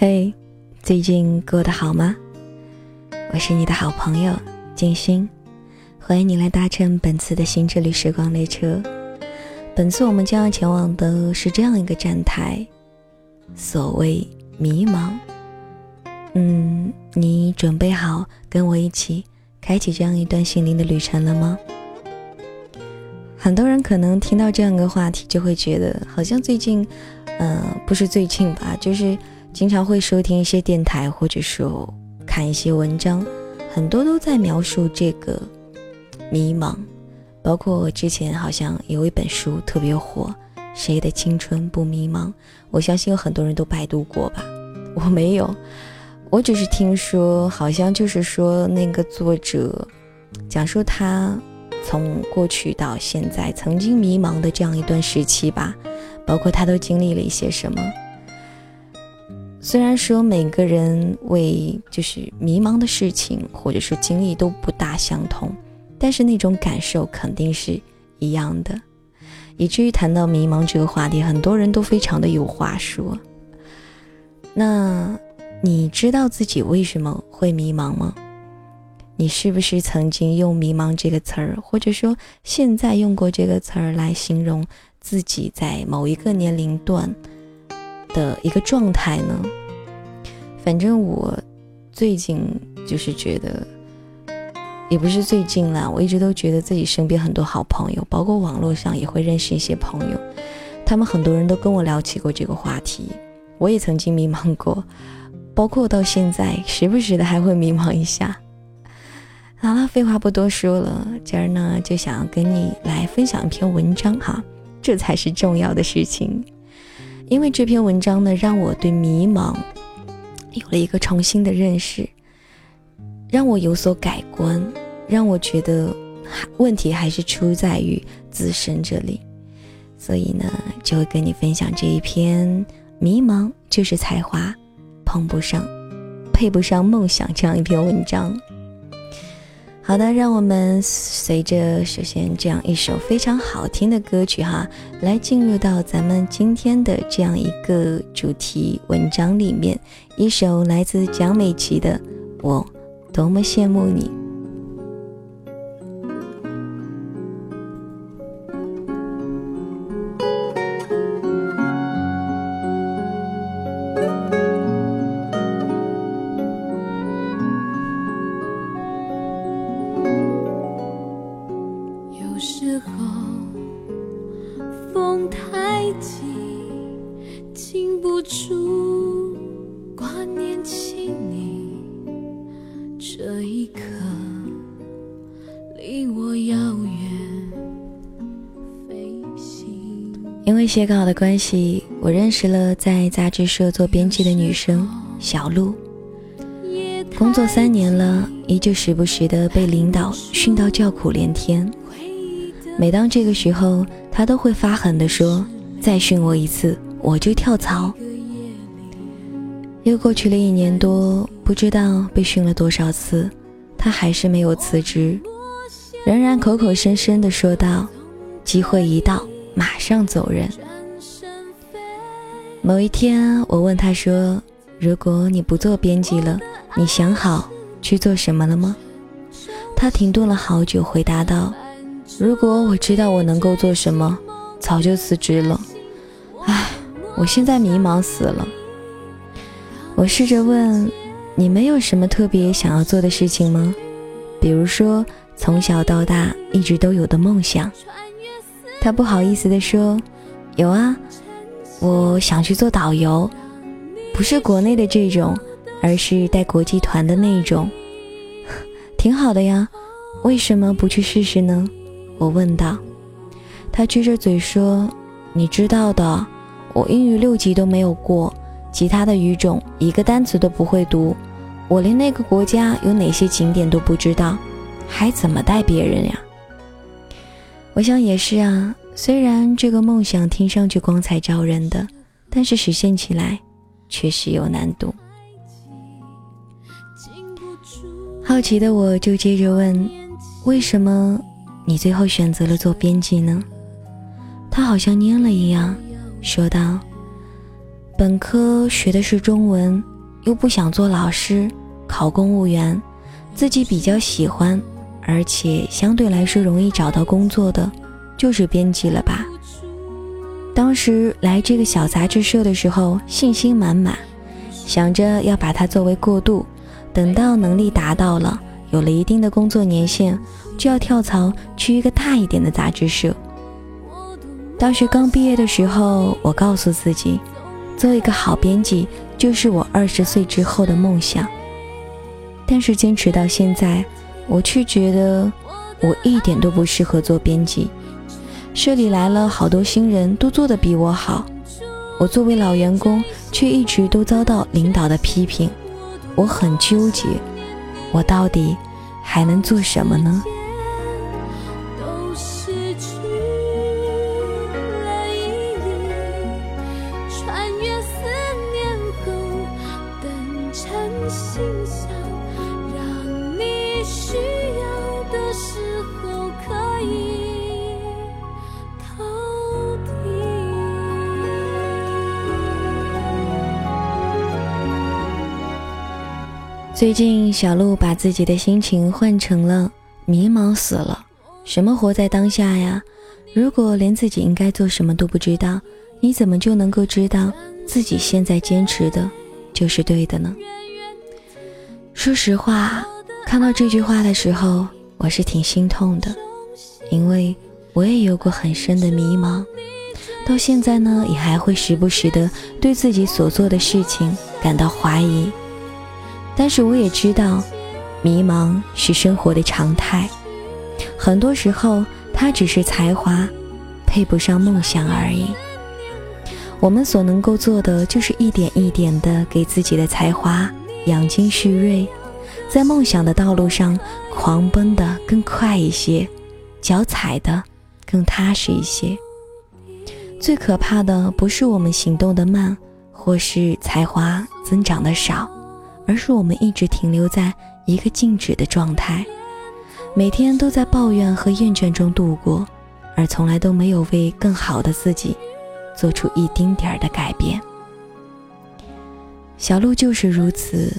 嘿，最近过得好吗？我是你的好朋友静心，欢迎你来搭乘本次的新之旅时光列车。本次我们将要前往的是这样一个站台，所谓迷茫。嗯，你准备好跟我一起开启这样一段心灵的旅程了吗？很多人可能听到这样一个话题，就会觉得好像最近，嗯，不是最近吧，就是。经常会收听一些电台，或者说看一些文章，很多都在描述这个迷茫。包括我之前好像有一本书特别火，《谁的青春不迷茫》。我相信有很多人都百度过吧？我没有，我只是听说，好像就是说那个作者讲述他从过去到现在曾经迷茫的这样一段时期吧，包括他都经历了一些什么。虽然说每个人为就是迷茫的事情或者说经历都不大相同，但是那种感受肯定是一样的，以至于谈到迷茫这个话题，很多人都非常的有话说。那你知道自己为什么会迷茫吗？你是不是曾经用“迷茫”这个词儿，或者说现在用过这个词儿来形容自己在某一个年龄段？的一个状态呢？反正我最近就是觉得，也不是最近啦，我一直都觉得自己身边很多好朋友，包括网络上也会认识一些朋友，他们很多人都跟我聊起过这个话题。我也曾经迷茫过，包括到现在，时不时的还会迷茫一下。好了，废话不多说了，今儿呢就想跟你来分享一篇文章哈，这才是重要的事情。因为这篇文章呢，让我对迷茫有了一个重新的认识，让我有所改观，让我觉得问题还是出在于自身这里，所以呢，就会跟你分享这一篇迷茫就是才华碰不上、配不上梦想这样一篇文章。好的，让我们随着首先这样一首非常好听的歌曲哈，来进入到咱们今天的这样一个主题文章里面，一首来自蒋美琪的《我多么羡慕你》。写稿的关系，我认识了在杂志社做编辑的女生小鹿。工作三年了，依旧时不时的被领导训到叫苦连天。每当这个时候，她都会发狠的说：“再训我一次，我就跳槽。”又过去了一年多，不知道被训了多少次，她还是没有辞职，仍然口口声声的说道：“机会一到。”马上走人。某一天，我问他说：“如果你不做编辑了，你想好去做什么了吗？”他停顿了好久，回答道：“如果我知道我能够做什么，早就辞职了。唉，我现在迷茫死了。”我试着问：“你没有什么特别想要做的事情吗？比如说从小到大一直都有的梦想？”他不好意思地说：“有啊，我想去做导游，不是国内的这种，而是带国际团的那种，挺好的呀。为什么不去试试呢？”我问道。他撅着嘴说：“你知道的，我英语六级都没有过，其他的语种一个单词都不会读，我连那个国家有哪些景点都不知道，还怎么带别人呀？”我想也是啊，虽然这个梦想听上去光彩照人的，但是实现起来确实有难度。好奇的我就接着问：为什么你最后选择了做编辑呢？他好像蔫了一样，说道：“本科学的是中文，又不想做老师，考公务员，自己比较喜欢，而且相对来说容易找到工作的，就是编辑了吧。当时来这个小杂志社的时候，信心满满，想着要把它作为过渡，等到能力达到了，有了一定的工作年限，就要跳槽去一个大一点的杂志社。大学刚毕业的时候，我告诉自己，做一个好编辑就是我二十岁之后的梦想。但是坚持到现在，我却觉得我一点都不适合做编辑。社里来了好多新人，都做得比我好，我作为老员工，却一直都遭到领导的批评。我很纠结，我到底还能做什么呢？最近，小鹿把自己的心情换成了迷茫死了。什么活在当下呀？如果连自己应该做什么都不知道，你怎么就能够知道自己现在坚持的就是对的呢？说实话，看到这句话的时候，我是挺心痛的，因为我也有过很深的迷茫，到现在呢，也还会时不时的对自己所做的事情感到怀疑。但是我也知道，迷茫是生活的常态。很多时候，它只是才华配不上梦想而已。我们所能够做的，就是一点一点的给自己的才华养精蓄锐，在梦想的道路上狂奔的更快一些，脚踩的更踏实一些。最可怕的不是我们行动的慢，或是才华增长的少。而是我们一直停留在一个静止的状态，每天都在抱怨和厌倦中度过，而从来都没有为更好的自己做出一丁点儿的改变。小鹿就是如此，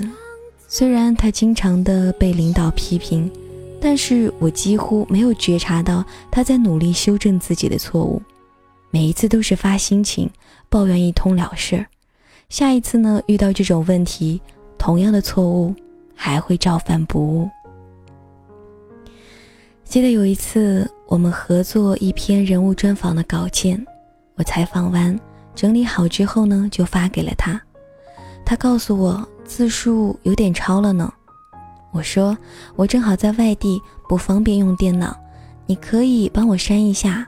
虽然他经常的被领导批评，但是我几乎没有觉察到他在努力修正自己的错误，每一次都是发心情抱怨一通了事儿，下一次呢遇到这种问题。同样的错误还会照犯不误。记得有一次，我们合作一篇人物专访的稿件，我采访完整理好之后呢，就发给了他。他告诉我字数有点超了呢。我说我正好在外地，不方便用电脑，你可以帮我删一下，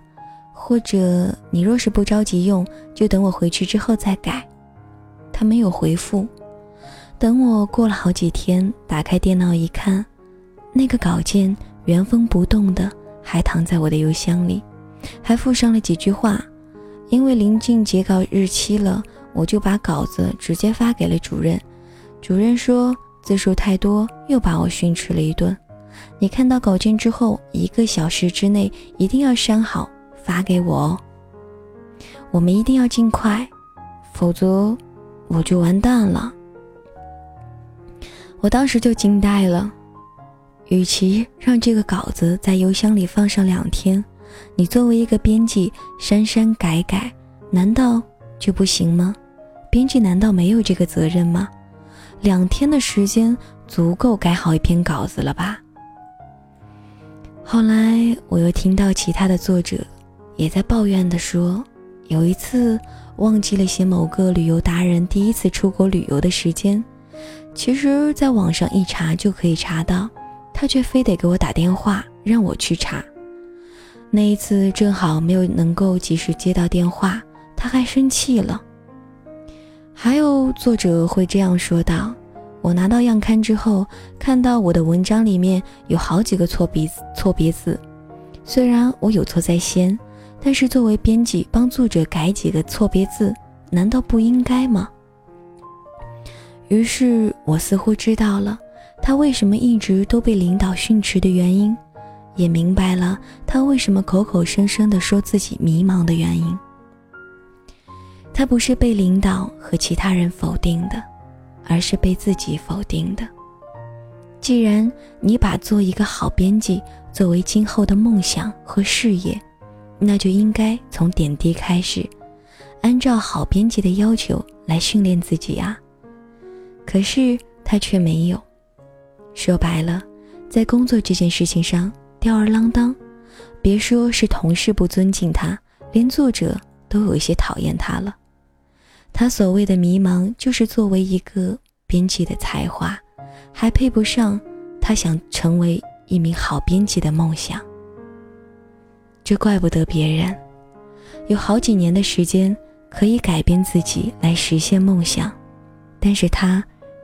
或者你若是不着急用，就等我回去之后再改。他没有回复。等我过了好几天，打开电脑一看，那个稿件原封不动的还躺在我的邮箱里，还附上了几句话。因为临近截稿日期了，我就把稿子直接发给了主任。主任说字数太多，又把我训斥了一顿。你看到稿件之后，一个小时之内一定要删好发给我哦。我们一定要尽快，否则我就完蛋了。我当时就惊呆了，与其让这个稿子在邮箱里放上两天，你作为一个编辑删删改改，难道就不行吗？编辑难道没有这个责任吗？两天的时间足够改好一篇稿子了吧？后来我又听到其他的作者也在抱怨的说，有一次忘记了写某个旅游达人第一次出国旅游的时间。其实，在网上一查就可以查到，他却非得给我打电话让我去查。那一次正好没有能够及时接到电话，他还生气了。还有作者会这样说道：“我拿到样刊之后，看到我的文章里面有好几个错别错别字，虽然我有错在先，但是作为编辑帮作者改几个错别字，难道不应该吗？”于是我似乎知道了他为什么一直都被领导训斥的原因，也明白了他为什么口口声声地说自己迷茫的原因。他他不是被领导和其他人否定的，而是被自己否定的。既然你把做一个好编辑作为今后的梦想和事业，那就应该从点滴开始，按照好编辑的要求来训练自己啊。可是他却没有。说白了，在工作这件事情上吊儿郎当，别说是同事不尊敬他，连作者都有一些讨厌他了。他所谓的迷茫，就是作为一个编辑的才华，还配不上他想成为一名好编辑的梦想。这怪不得别人，有好几年的时间可以改变自己来实现梦想，但是他。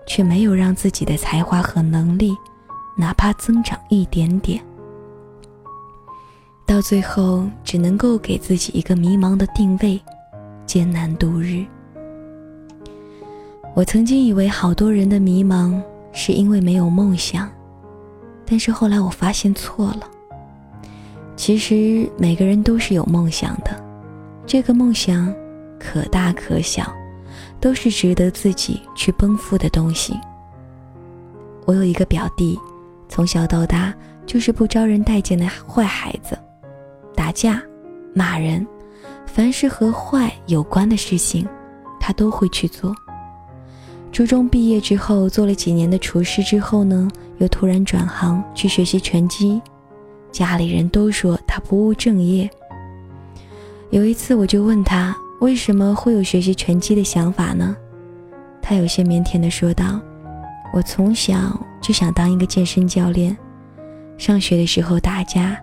却没有让自己的才华和能力，哪怕增长一点点，到最后只能够给自己一个迷茫的定位，艰难度日。我曾经以为好多人的迷茫是因为没有梦想，但是后来我发现错了。其实每个人都是有梦想的，这个梦想可大可小。都是值得自己去奔赴的东西。我有一个表弟，从小到大就是不招人待见的坏孩子，打架、骂人，凡是和坏有关的事情，他都会去做。初中毕业之后，做了几年的厨师之后呢，又突然转行去学习拳击，家里人都说他不务正业。有一次，我就问他。为什么会有学习拳击的想法呢？他有些腼腆地说道：“我从小就想当一个健身教练。上学的时候打架，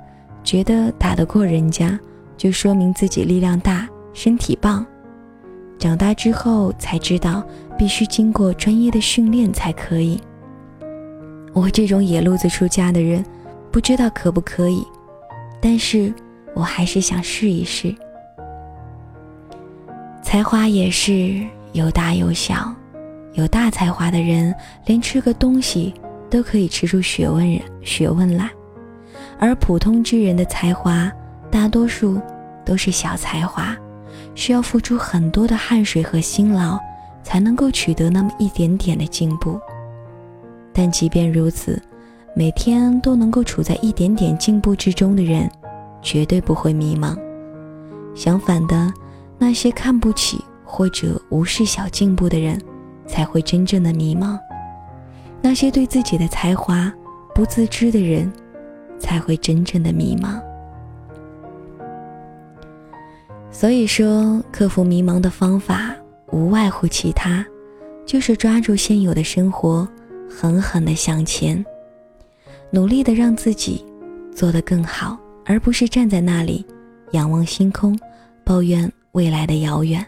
觉得打得过人家，就说明自己力量大、身体棒。长大之后才知道，必须经过专业的训练才可以。我这种野路子出家的人，不知道可不可以，但是我还是想试一试。”才华也是有大有小，有大才华的人连吃个东西都可以吃出学问人学问来，而普通之人的才华大多数都是小才华，需要付出很多的汗水和辛劳才能够取得那么一点点的进步。但即便如此，每天都能够处在一点点进步之中的人，绝对不会迷茫。相反的。那些看不起或者无视小进步的人，才会真正的迷茫；那些对自己的才华不自知的人，才会真正的迷茫。所以说，克服迷茫的方法无外乎其他，就是抓住现有的生活，狠狠的向前，努力的让自己做得更好，而不是站在那里仰望星空，抱怨。未来的遥远。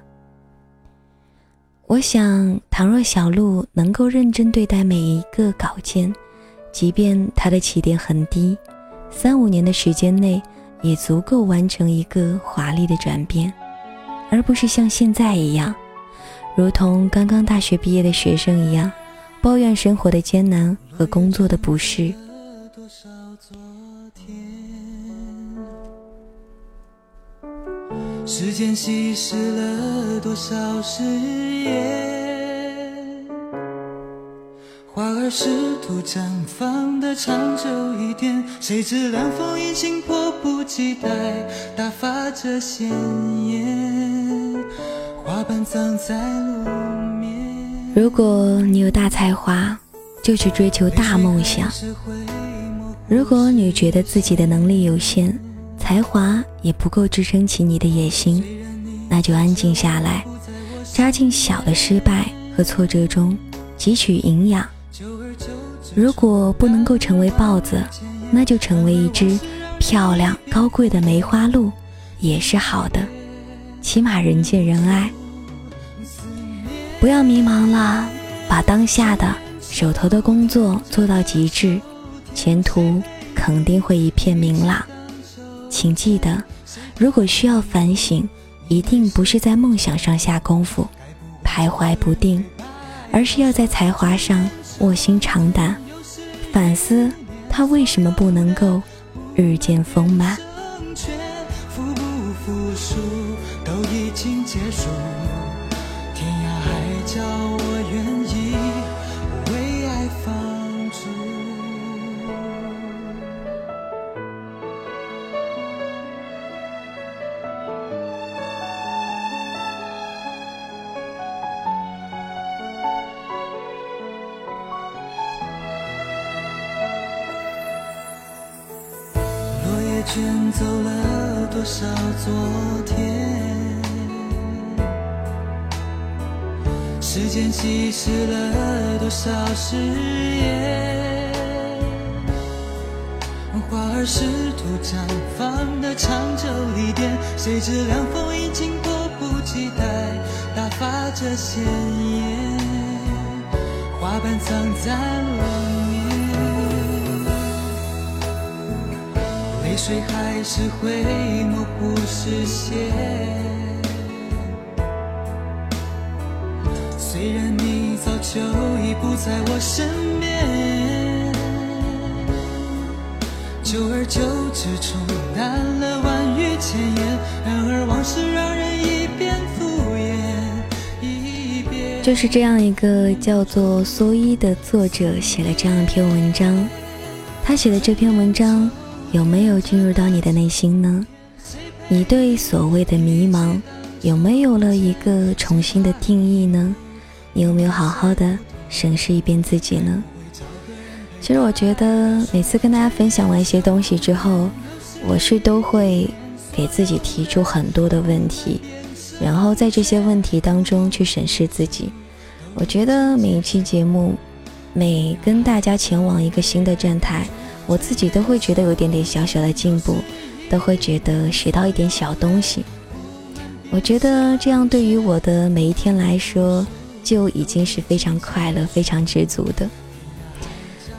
我想，倘若小鹿能够认真对待每一个稿件，即便它的起点很低，三五年的时间内也足够完成一个华丽的转变，而不是像现在一样，如同刚刚大学毕业的学生一样，抱怨生活的艰难和工作的不适。时间稀释了多少誓言？花儿试图绽放的长久一点，谁知冷风已经迫不及待打发着鲜艳，花瓣葬在路面。如果你有大才华，就去追求大梦想；如果你觉得自己的能力有限，才华也不够支撑起你的野心，那就安静下来，扎进小的失败和挫折中，汲取营养。如果不能够成为豹子，那就成为一只漂亮高贵的梅花鹿，也是好的，起码人见人爱。不要迷茫了，把当下的手头的工作做到极致，前途肯定会一片明朗。请记得，如果需要反省，一定不是在梦想上下功夫，徘徊不定，而是要在才华上卧薪尝胆，反思他为什么不能够日渐丰满。叫我愿落叶卷走了多少昨天？时间稀释了多少誓言？花儿试图绽放的长久一点，谁知凉风已经迫不及待打发着鲜艳，花瓣藏在了泪水还是会模糊视线。虽然你早就已不在我身边，久而久之冲淡了万语千言。然而往事让人一遍敷衍一遍。就是这样一个叫做苏一的作者写了这样一篇文章，他写的这篇文章有没有进入到你的内心呢？你对所谓的迷茫有没有了一个重新的定义呢？你有没有好好的审视一遍自己呢？其实我觉得每次跟大家分享完一些东西之后，我是都会给自己提出很多的问题，然后在这些问题当中去审视自己。我觉得每一期节目，每跟大家前往一个新的站台，我自己都会觉得有点点小小的进步，都会觉得学到一点小东西。我觉得这样对于我的每一天来说。就已经是非常快乐、非常知足的。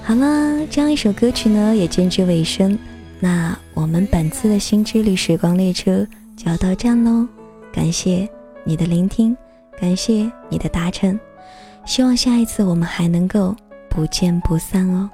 好了，这样一首歌曲呢也渐至尾声，那我们本次的新之旅时光列车就要到站喽。感谢你的聆听，感谢你的搭乘，希望下一次我们还能够不见不散哦。